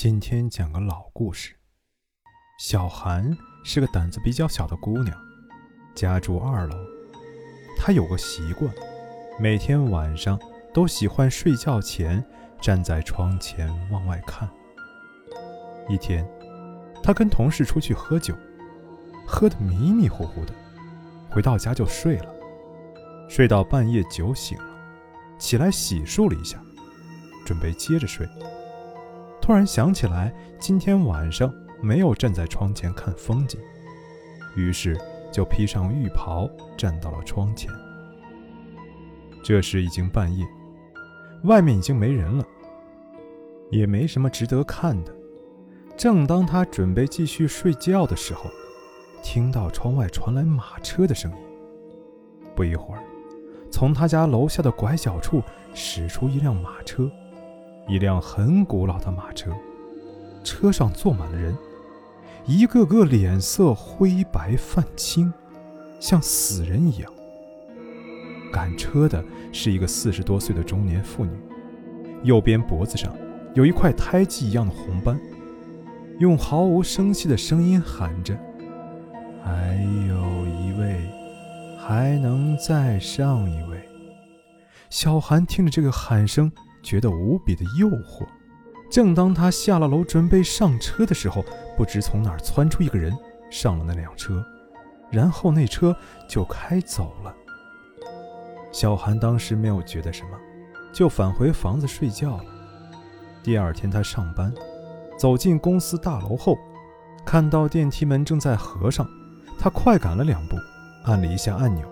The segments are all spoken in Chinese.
今天讲个老故事。小韩是个胆子比较小的姑娘，家住二楼。她有个习惯，每天晚上都喜欢睡觉前站在窗前往外看。一天，她跟同事出去喝酒，喝得迷迷糊糊的，回到家就睡了。睡到半夜酒醒了，起来洗漱了一下，准备接着睡。突然想起来，今天晚上没有站在窗前看风景，于是就披上浴袍站到了窗前。这时已经半夜，外面已经没人了，也没什么值得看的。正当他准备继续睡觉的时候，听到窗外传来马车的声音。不一会儿，从他家楼下的拐角处驶出一辆马车。一辆很古老的马车，车上坐满了人，一个个脸色灰白泛青，像死人一样。赶车的是一个四十多岁的中年妇女，右边脖子上有一块胎记一样的红斑，用毫无声息的声音喊着：“还有一位，还能再上一位。”小韩听着这个喊声。觉得无比的诱惑。正当他下了楼准备上车的时候，不知从哪儿窜出一个人，上了那辆车，然后那车就开走了。小韩当时没有觉得什么，就返回房子睡觉了。第二天他上班，走进公司大楼后，看到电梯门正在合上，他快赶了两步，按了一下按钮，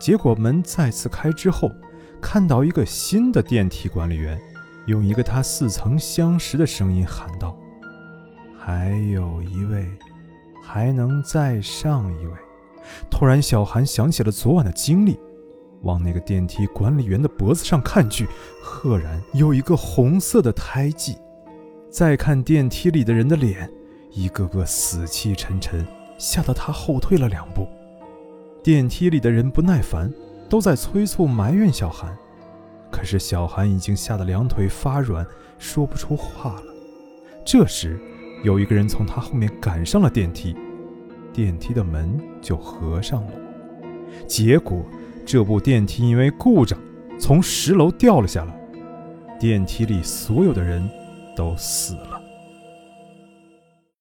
结果门再次开之后。看到一个新的电梯管理员，用一个他似曾相识的声音喊道：“还有一位，还能再上一位。”突然，小韩想起了昨晚的经历，往那个电梯管理员的脖子上看去，赫然有一个红色的胎记。再看电梯里的人的脸，一个个死气沉沉，吓得他后退了两步。电梯里的人不耐烦。都在催促埋怨小韩，可是小韩已经吓得两腿发软，说不出话了。这时，有一个人从他后面赶上了电梯，电梯的门就合上了。结果，这部电梯因为故障从十楼掉了下来，电梯里所有的人都死了。